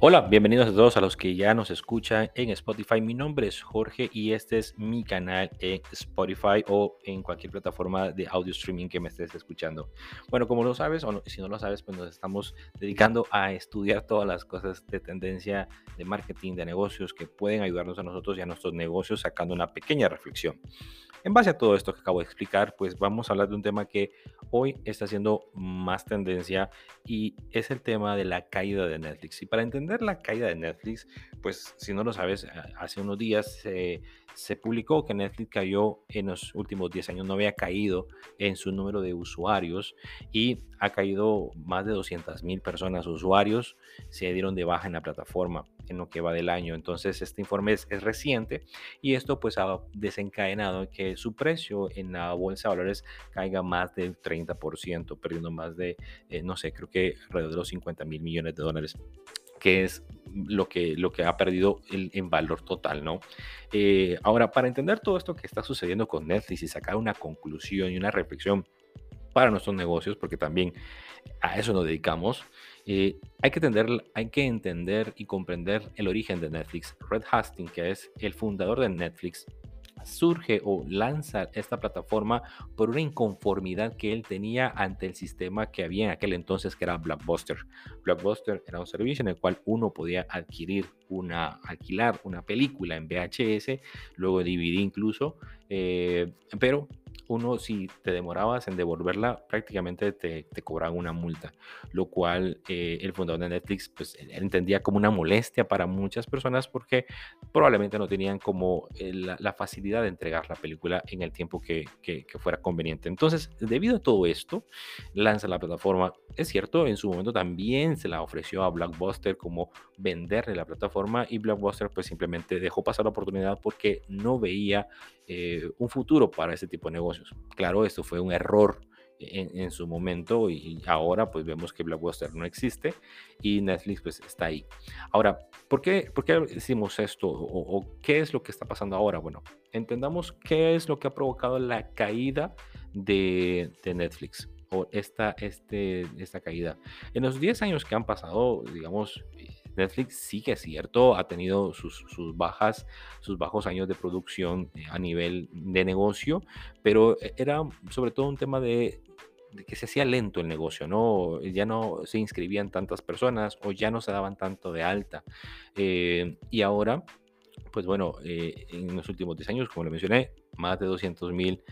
Hola, bienvenidos a todos a los que ya nos escuchan en Spotify. Mi nombre es Jorge y este es mi canal en Spotify o en cualquier plataforma de audio streaming que me estés escuchando. Bueno, como lo sabes o si no lo sabes, pues nos estamos dedicando a estudiar todas las cosas de tendencia de marketing, de negocios que pueden ayudarnos a nosotros y a nuestros negocios sacando una pequeña reflexión. En base a todo esto que acabo de explicar, pues vamos a hablar de un tema que hoy está haciendo más tendencia y es el tema de la caída de Netflix. Y para entender la caída de Netflix, pues si no lo sabes, hace unos días se publicó que Netflix cayó en los últimos 10 años, no había caído en su número de usuarios y ha caído más de 200 mil personas usuarios, se dieron de baja en la plataforma en lo que va del año. Entonces este informe es, reciente y esto pues ha desencadenado que su precio en la bolsa de valores caiga más del 30%, perdiendo más de, eh, no sé, creo que alrededor de los 50 mil millones de dólares que es lo que, lo que ha perdido en valor total, ¿no? Eh, ahora, para entender todo esto que está sucediendo con Netflix y sacar una conclusión y una reflexión para nuestros negocios, porque también a eso nos dedicamos, eh, hay, que entender, hay que entender y comprender el origen de Netflix. Red Hastings, que es el fundador de Netflix, surge o lanza esta plataforma por una inconformidad que él tenía ante el sistema que había en aquel entonces que era Blockbuster. Blockbuster era un servicio en el cual uno podía adquirir una, alquilar una película en VHS, luego DVD incluso, eh, pero uno si te demorabas en devolverla, prácticamente te, te cobraban una multa, lo cual eh, el fundador de Netflix pues, entendía como una molestia para muchas personas porque probablemente no tenían como eh, la, facilidad de entregar la película en el tiempo que, que, fuera conveniente. Entonces, debido a todo esto, lanza la plataforma. Es cierto, en su momento también se la ofreció a Blockbuster como venderle la plataforma y Blockbuster pues simplemente dejó pasar la oportunidad porque no veía eh, un futuro para ese tipo de negocios. Claro, esto fue un error en, su momento y ahora pues vemos que Blockbuster no existe y Netflix pues está ahí. Ahora, ¿por qué, por qué decimos esto o, qué es lo que está pasando ahora? Bueno, entendamos qué es lo que ha provocado la caída de, de Netflix o esta, este, esta caída. En los 10 años que han pasado, digamos, Netflix sí que es cierto, ha tenido sus, bajas, sus bajos años de producción eh, a nivel de negocio, pero eh, era sobre todo un tema de, que se hacía lento el negocio, ¿no? Ya no se inscribían tantas personas o ya no se daban tanto de alta. Eh, y ahora, pues bueno, en los últimos 10 años, como lo mencioné, más de 200 mil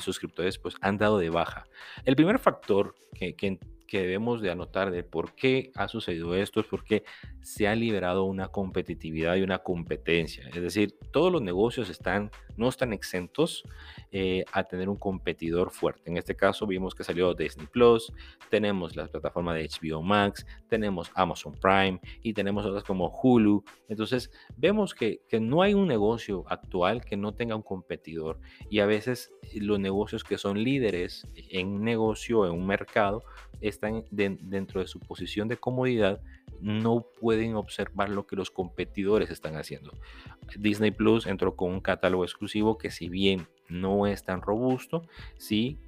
suscriptores pues han dado de baja. El primer factor que, que, que debemos de anotar de por qué ha sucedido esto es porque se ha liberado una competitividad y una competencia. Es decir, todos los negocios están, no están exentos eh, a tener un competidor fuerte. En este caso vimos que salió Disney Plus, tenemos la plataforma de HBO Max, tenemos Amazon Prime y tenemos otras como Hulu. Entonces vemos que, que no hay un negocio actual que no tenga un competidor y a veces los negocios que son líderes en un negocio, en un mercado, están dentro de su posición de comodidad, no pueden observar lo que los competidores están haciendo. Disney Plus entró con un catálogo exclusivo que si bien no es tan robusto, sí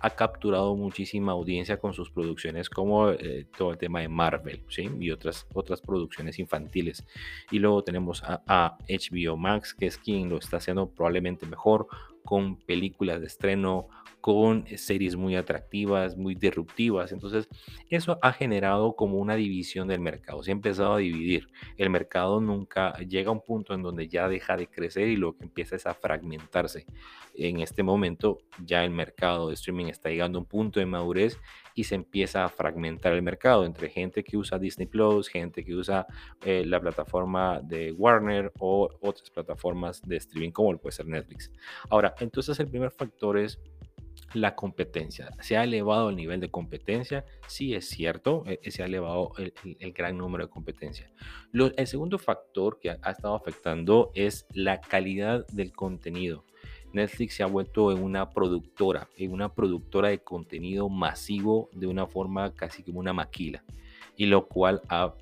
ha, capturado muchísima audiencia con sus producciones como eh, todo el tema de Marvel y otras, otras producciones infantiles. Y luego tenemos a, a HBO Max, que es quien lo está haciendo probablemente mejor, con películas de estreno, con series muy atractivas, muy disruptivas. Entonces, eso ha generado como una división del mercado. Se ha empezado a dividir. El mercado nunca llega a un punto en donde ya deja de crecer y lo que empieza es a fragmentarse. En este momento, ya el mercado de streaming está llegando a un punto de madurez y se empieza a fragmentar el mercado entre gente que usa Disney Plus, gente que usa eh, la plataforma de Warner o otras plataformas de streaming como puede ser Netflix. Ahora, entonces el primer factor es la competencia. ¿Se ha elevado el nivel de competencia? Sí, es cierto, eh, se ha elevado el, gran número de competencia. el segundo factor que ha, estado afectando es la calidad del contenido. Netflix se ha vuelto en una productora, en una productora de contenido masivo de una forma casi como una maquila y lo cual ha,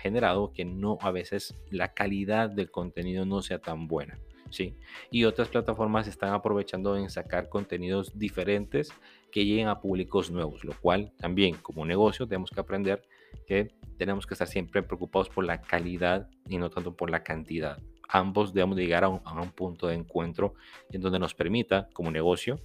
generado que no a veces la calidad del contenido no sea tan buena. ¿sí? Y otras plataformas están aprovechando en sacar contenidos diferentes que lleguen a públicos nuevos, lo cual también como negocio tenemos que aprender que tenemos que estar siempre preocupados por la calidad y no tanto por la cantidad. Ambos debemos llegar a un, a un punto de encuentro en donde nos permita, como negocio,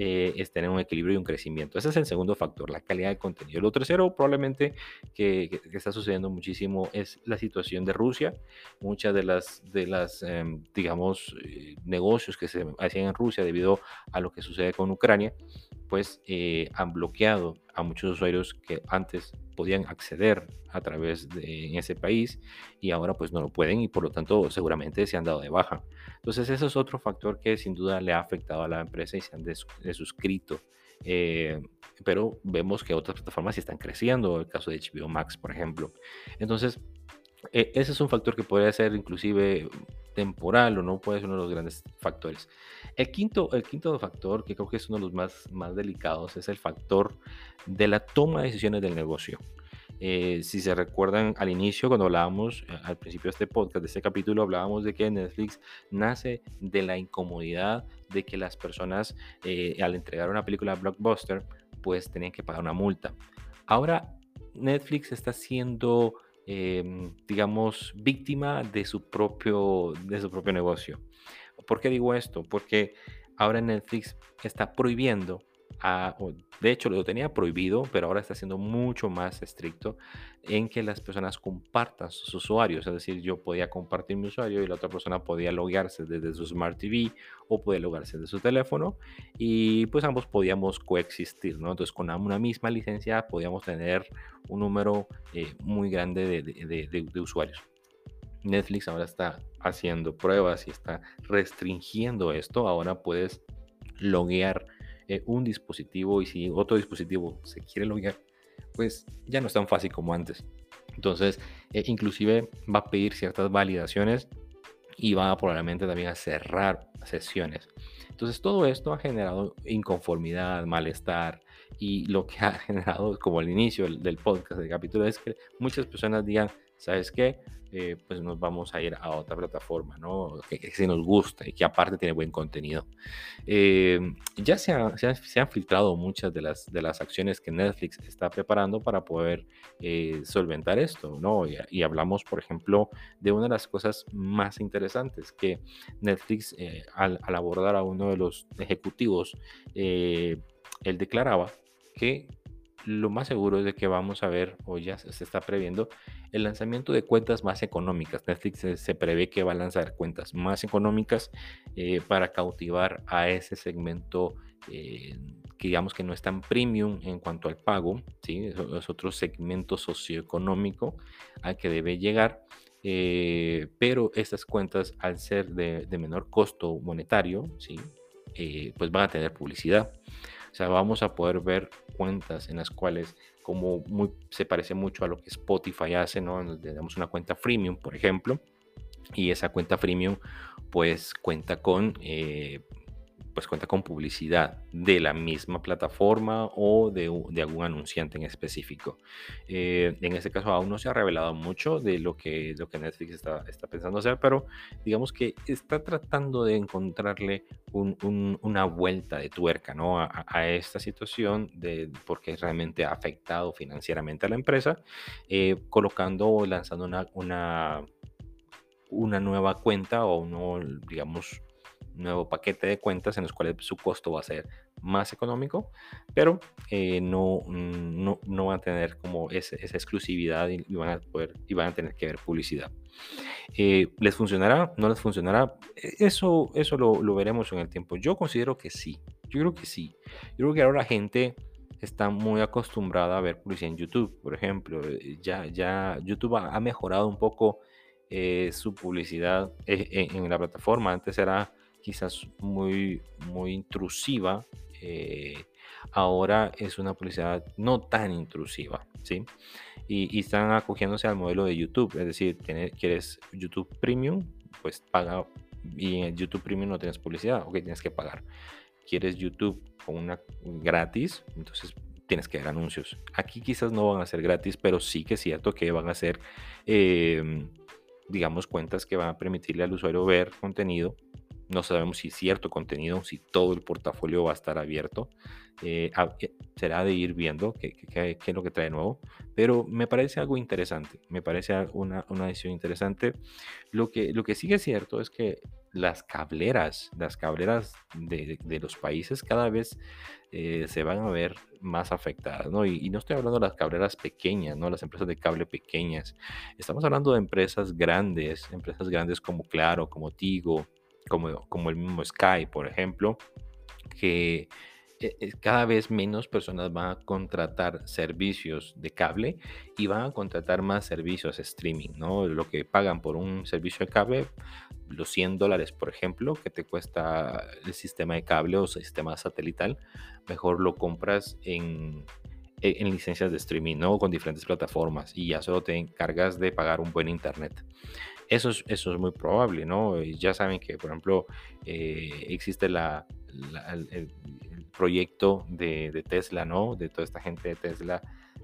eh, es tener un equilibrio y un crecimiento. Ese es el segundo factor, la calidad del contenido. Lo tercero, probablemente, que, está sucediendo muchísimo es la situación de Rusia. Muchas de las, de las em, digamos, eh, negocios que se hacían en Rusia debido a lo que sucede con Ucrania, pues eh, han bloqueado a muchos usuarios que antes podían acceder a través de ese país y ahora pues no lo pueden y por lo tanto seguramente se han dado de baja. Entonces ese es otro factor que sin duda le ha afectado a la empresa y se han desuscrito. Eh, pero vemos que otras plataformas sí están creciendo, el caso de HBO Max, por ejemplo. Entonces, e, ese es un factor que puede ser inclusive temporal o no puede ser uno de los grandes factores. El quinto, el quinto factor, que creo que es uno de los más, más delicados, es el factor de la toma de decisiones del negocio. Eh, si se recuerdan al inicio, cuando hablábamos, eh, al principio de este podcast, de este capítulo, hablábamos de que Netflix nace de la incomodidad de que las personas eh, al entregar una película blockbuster, pues tenían que pagar una multa. Ahora Netflix está siendo, em, digamos, víctima de su, propio, de su propio negocio. ¿Por qué digo esto? Porque ahora Netflix está prohibiendo de hecho lo tenía prohibido, pero ahora está siendo mucho más estricto en que las personas compartan sus usuarios. Es decir, yo podía compartir mi usuario y la otra persona podía loguearse desde su Smart TV o podía loguearse desde su teléfono y pues ambos podíamos coexistir, ¿no? Entonces con una misma licencia podíamos tener un número eh, muy grande de, de usuarios. Netflix ahora está haciendo pruebas y está restringiendo esto. Ahora puedes loguear eh, un dispositivo y si otro dispositivo se quiere loguear, pues ya no es tan fácil como antes. Entonces, eh, inclusive va a pedir ciertas validaciones y va probablemente también a cerrar sesiones. Entonces, todo esto ha generado inconformidad, malestar y lo que ha generado, como al inicio del, del podcast, del capítulo, es que muchas personas digan, ¿sabes qué? Eh, pues nos vamos a ir a otra plataforma, ¿no? Que, que, nos gusta y que aparte tiene buen contenido. Eh, ya se, han filtrado muchas de las, de las acciones que Netflix está preparando para poder eh, solventar esto, ¿no? Y, hablamos, por ejemplo, de una de las cosas más interesantes que Netflix, al, abordar a uno de los ejecutivos, él declaraba que lo más seguro es de que vamos a ver, o ya se está previendo, el lanzamiento de cuentas más económicas. Netflix se, prevé que va a lanzar cuentas más económicas eh, para cautivar a ese segmento eh, que digamos que no es tan premium en cuanto al pago, ¿sí? es, otro segmento socioeconómico al que debe llegar. Eh, pero estas cuentas, al ser de, menor costo monetario, pues van a tener publicidad. O sea, vamos a poder ver cuentas en las cuales como muy, se parece mucho a lo que Spotify hace, ¿no? Donde tenemos una cuenta freemium, por ejemplo, y esa cuenta freemium pues cuenta con eh, pues cuenta con publicidad de la misma plataforma o de, algún anunciante en específico. Eh, en este caso aún no se ha revelado mucho de lo que, lo que Netflix está, está pensando hacer, pero digamos que está tratando de encontrarle una vuelta de tuerca ¿no? a, esta situación de, porque realmente ha afectado financieramente a la empresa, eh, colocando o lanzando una, una, una nueva cuenta o no, digamos, nuevo paquete de cuentas en los cuales su costo va a ser más económico, pero eh, no, no, no, van a tener como esa exclusividad y, van a poder y van a tener que ver publicidad. Eh, ¿Les funcionará? ¿No les funcionará? E, eso, eso lo, veremos en el tiempo. Yo considero que sí. Yo creo que sí. Yo creo que ahora la gente está muy acostumbrada a ver publicidad en YouTube, por ejemplo. Eh, ya, ya YouTube ha, mejorado un poco su publicidad en, en la plataforma. Antes era quizás muy, muy intrusiva, eh, ahora es una publicidad no tan intrusiva, ¿sí? Y, están acogiéndose al modelo de YouTube, es decir, quieres YouTube Premium, pues paga, y en YouTube Premium no tienes publicidad, ok, tienes que pagar. Quieres YouTube con una gratis, entonces tienes que dar anuncios. Aquí quizás no van a ser gratis, pero sí que es cierto que van a ser, em, digamos, cuentas que van a permitirle al usuario ver contenido no sabemos si cierto contenido, si todo el portafolio va a estar abierto. Eh, eh, será de ir viendo qué, es lo que trae nuevo, pero me parece algo interesante, me parece una, una decisión interesante. Lo que, lo que sí es cierto es que las cableras, las cableras de, los países cada vez eh, se van a ver más afectadas, ¿no? Y, no estoy hablando de las cableras pequeñas, ¿no? Las empresas de cable pequeñas. Estamos hablando de empresas grandes, empresas grandes como Claro, como Tigo, como, como el mismo Sky, por ejemplo, que eh, eh, cada vez menos personas van a contratar servicios de cable y van a contratar más servicios streaming, ¿no? Lo que pagan por un servicio de cable, los 100 dólares, por ejemplo, que te cuesta el sistema de cable o sistema satelital, mejor lo compras en, e, en licencias de streaming, ¿no? Con diferentes plataformas y ya solo te encargas de pagar un buen internet. Eso es, eso es muy probable, ¿no? Ya saben que, por ejemplo, eh, existe el, proyecto de, Tesla, ¿no? De toda esta gente de Tesla,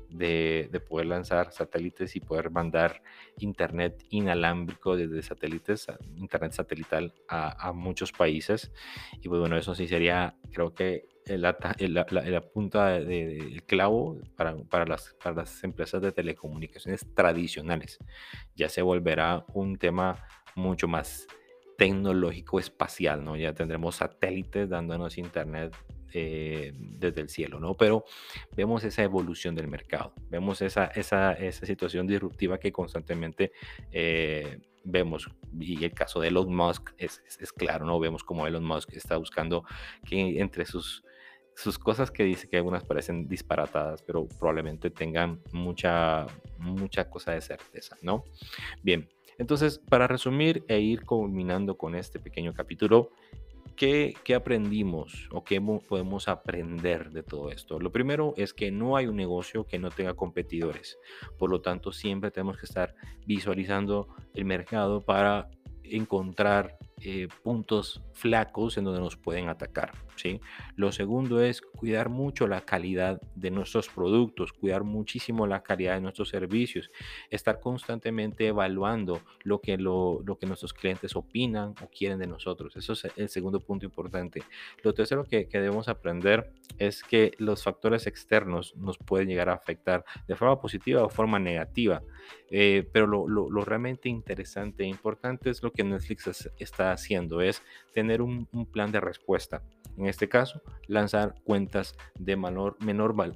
de, poder lanzar satélites y poder mandar internet inalámbrico desde satélites, internet satelital a, muchos países. Y pues bueno, eso sí sería, creo que la, punta del clavo para, para, las, para las empresas de telecomunicaciones tradicionales. Ya se volverá un tema mucho más tecnológico espacial, ¿no? Ya tendremos satélites dándonos internet eh, desde el cielo, ¿no? Pero vemos esa evolución del mercado, vemos esa, esa, esa situación disruptiva que constantemente eh, vemos, y el caso de Elon Musk es, es, claro, ¿no? Vemos como Elon Musk está buscando que entre sus, sus cosas que dice que algunas parecen disparatadas, pero probablemente tengan mucha, mucha cosa de certeza, ¿no? Bien, entonces, para resumir e ir culminando con este pequeño capítulo, ¿Qué, aprendimos o qué podemos aprender de todo esto? Lo primero es que no hay un negocio que no tenga competidores. Por lo tanto, siempre tenemos que estar visualizando el mercado para encontrar eh, puntos flacos en donde nos pueden atacar. ¿sí? Lo segundo es cuidar mucho la calidad de nuestros productos, cuidar muchísimo la calidad de nuestros servicios, estar constantemente evaluando lo que, lo, lo que nuestros clientes opinan o quieren de nosotros. Eso es el segundo punto importante. Lo tercero que, que debemos aprender es que los factores externos nos pueden llegar a afectar de forma positiva o forma negativa. Eh, pero lo, lo, lo, realmente interesante e importante es lo que Netflix está haciendo, es tener un, plan de respuesta. En este caso, lanzar cuentas de menor,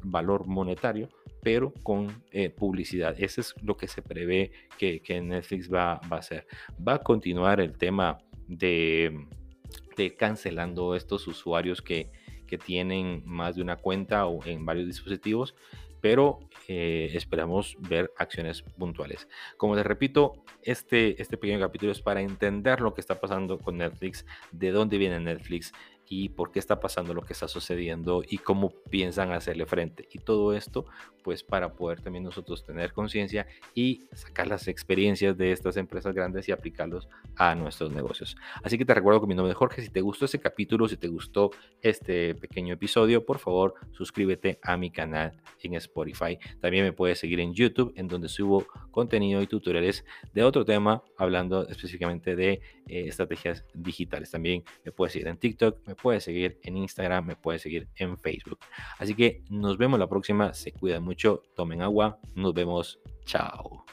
valor monetario, pero con eh, publicidad. Eso es lo que se prevé que, Netflix va, a hacer. Va a continuar el tema de, cancelando estos usuarios que tienen más de una cuenta o en varios dispositivos pero eh, esperamos ver acciones puntuales. Como les repito, este, este pequeño capítulo es para entender lo que está pasando con Netflix, de dónde viene Netflix, y por qué está pasando lo que está sucediendo y cómo piensan hacerle frente. Y todo esto, pues para poder también nosotros tener conciencia y sacar las experiencias de estas empresas grandes y aplicarlos a nuestros negocios. Así que te recuerdo con mi nombre es Jorge. Si te gustó este capítulo, si te gustó este pequeño episodio, por favor suscríbete a mi canal en Spotify. También me puedes seguir en YouTube, en donde subo contenido y tutoriales de otro tema, hablando específicamente de eh, estrategias digitales. También me puedes seguir en TikTok, puede seguir en Instagram, me puede seguir en Facebook. Así que nos vemos la próxima, se cuidan mucho, tomen agua, nos vemos, chao.